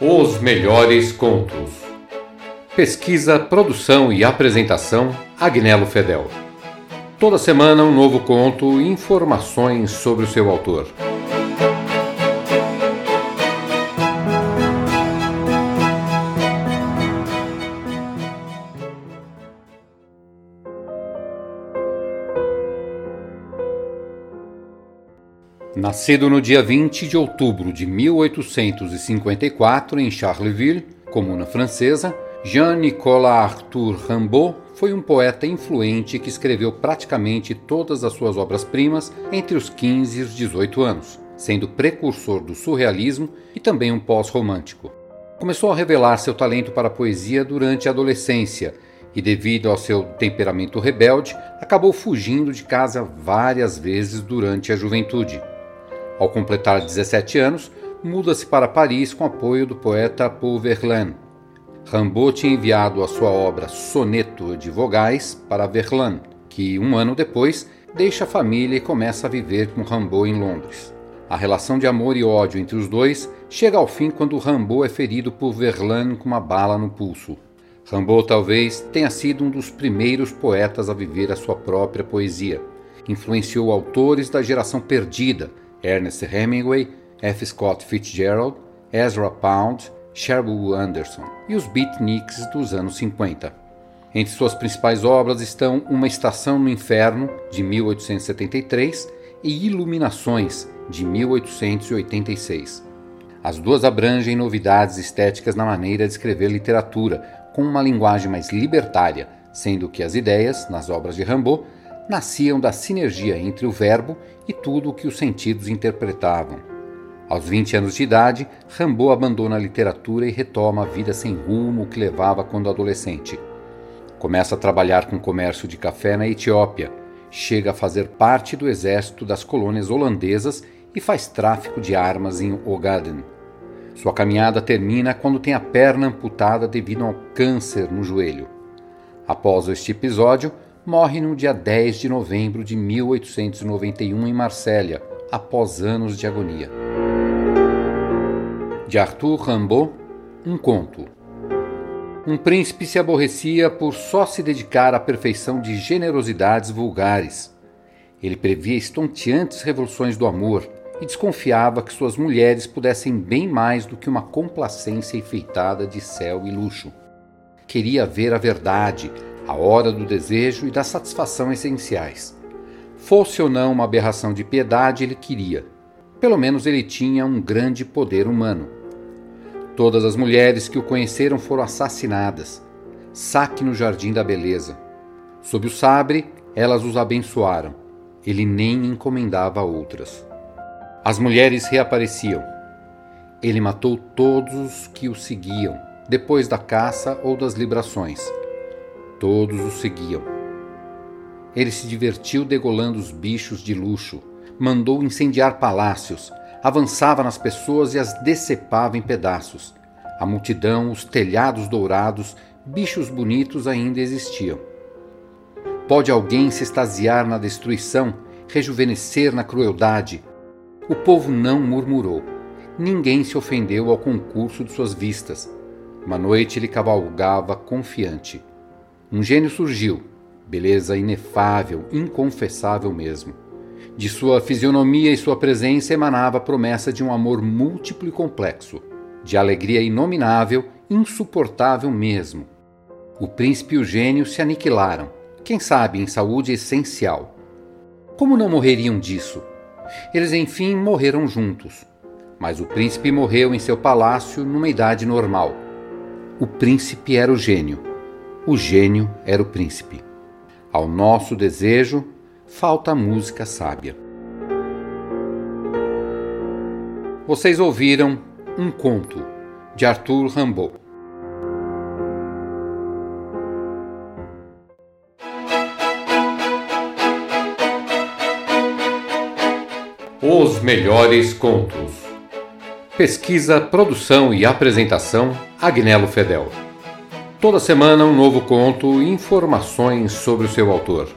Os melhores contos. Pesquisa, produção e apresentação: Agnello Fedel. Toda semana um novo conto e informações sobre o seu autor. Nascido no dia 20 de outubro de 1854 em Charleville, comuna francesa, Jean-Nicolas Arthur Rimbaud foi um poeta influente que escreveu praticamente todas as suas obras-primas entre os 15 e os 18 anos, sendo precursor do surrealismo e também um pós-romântico. Começou a revelar seu talento para a poesia durante a adolescência e, devido ao seu temperamento rebelde, acabou fugindo de casa várias vezes durante a juventude. Ao completar 17 anos, muda-se para Paris com apoio do poeta Paul Verlaine. Rimbaud tinha enviado a sua obra Soneto de Vogais para Verlaine, que um ano depois deixa a família e começa a viver com Rimbaud em Londres. A relação de amor e ódio entre os dois chega ao fim quando Rimbaud é ferido por Verlaine com uma bala no pulso. Rimbaud talvez tenha sido um dos primeiros poetas a viver a sua própria poesia. Influenciou autores da geração perdida, Ernest Hemingway, F. Scott Fitzgerald, Ezra Pound, Sherwood Anderson e os beatniks dos anos 50. Entre suas principais obras estão Uma Estação no Inferno, de 1873, e Iluminações, de 1886. As duas abrangem novidades estéticas na maneira de escrever literatura, com uma linguagem mais libertária, sendo que as ideias, nas obras de Rimbaud, nasciam da sinergia entre o verbo e tudo o que os sentidos interpretavam. Aos 20 anos de idade, Rimbaud abandona a literatura e retoma a vida sem rumo que levava quando adolescente. Começa a trabalhar com comércio de café na Etiópia, chega a fazer parte do exército das colônias holandesas e faz tráfico de armas em Ogaden. Sua caminhada termina quando tem a perna amputada devido a um câncer no joelho. Após este episódio, morre no dia 10 de novembro de 1891 em Marsella, após anos de agonia. De Arthur Rimbaud, um conto. Um príncipe se aborrecia por só se dedicar à perfeição de generosidades vulgares. Ele previa estonteantes revoluções do amor e desconfiava que suas mulheres pudessem bem mais do que uma complacência enfeitada de céu e luxo. Queria ver a verdade, a hora do desejo e da satisfação essenciais. Fosse ou não uma aberração de piedade, ele queria. Pelo menos ele tinha um grande poder humano. Todas as mulheres que o conheceram foram assassinadas. Saque no jardim da beleza. Sob o sabre, elas os abençoaram. Ele nem encomendava outras. As mulheres reapareciam. Ele matou todos os que o seguiam, depois da caça ou das librações. Todos o seguiam. Ele se divertiu degolando os bichos de luxo, mandou incendiar palácios, avançava nas pessoas e as decepava em pedaços. A multidão, os telhados dourados, bichos bonitos ainda existiam. Pode alguém se extasiar na destruição, rejuvenescer na crueldade? O povo não murmurou. Ninguém se ofendeu ao concurso de suas vistas. Uma noite ele cavalgava confiante. Um gênio surgiu, beleza inefável, inconfessável mesmo. De sua fisionomia e sua presença emanava a promessa de um amor múltiplo e complexo, de alegria inominável, insuportável mesmo. O príncipe e o gênio se aniquilaram, quem sabe em saúde essencial. Como não morreriam disso? Eles enfim morreram juntos. Mas o príncipe morreu em seu palácio numa idade normal. O príncipe era o gênio o gênio era o príncipe. Ao nosso desejo falta música sábia. Vocês ouviram Um Conto, de Arthur Rimbaud. Os melhores contos. Pesquisa, produção e apresentação: Agnello Fedel. Toda semana um novo conto e informações sobre o seu autor.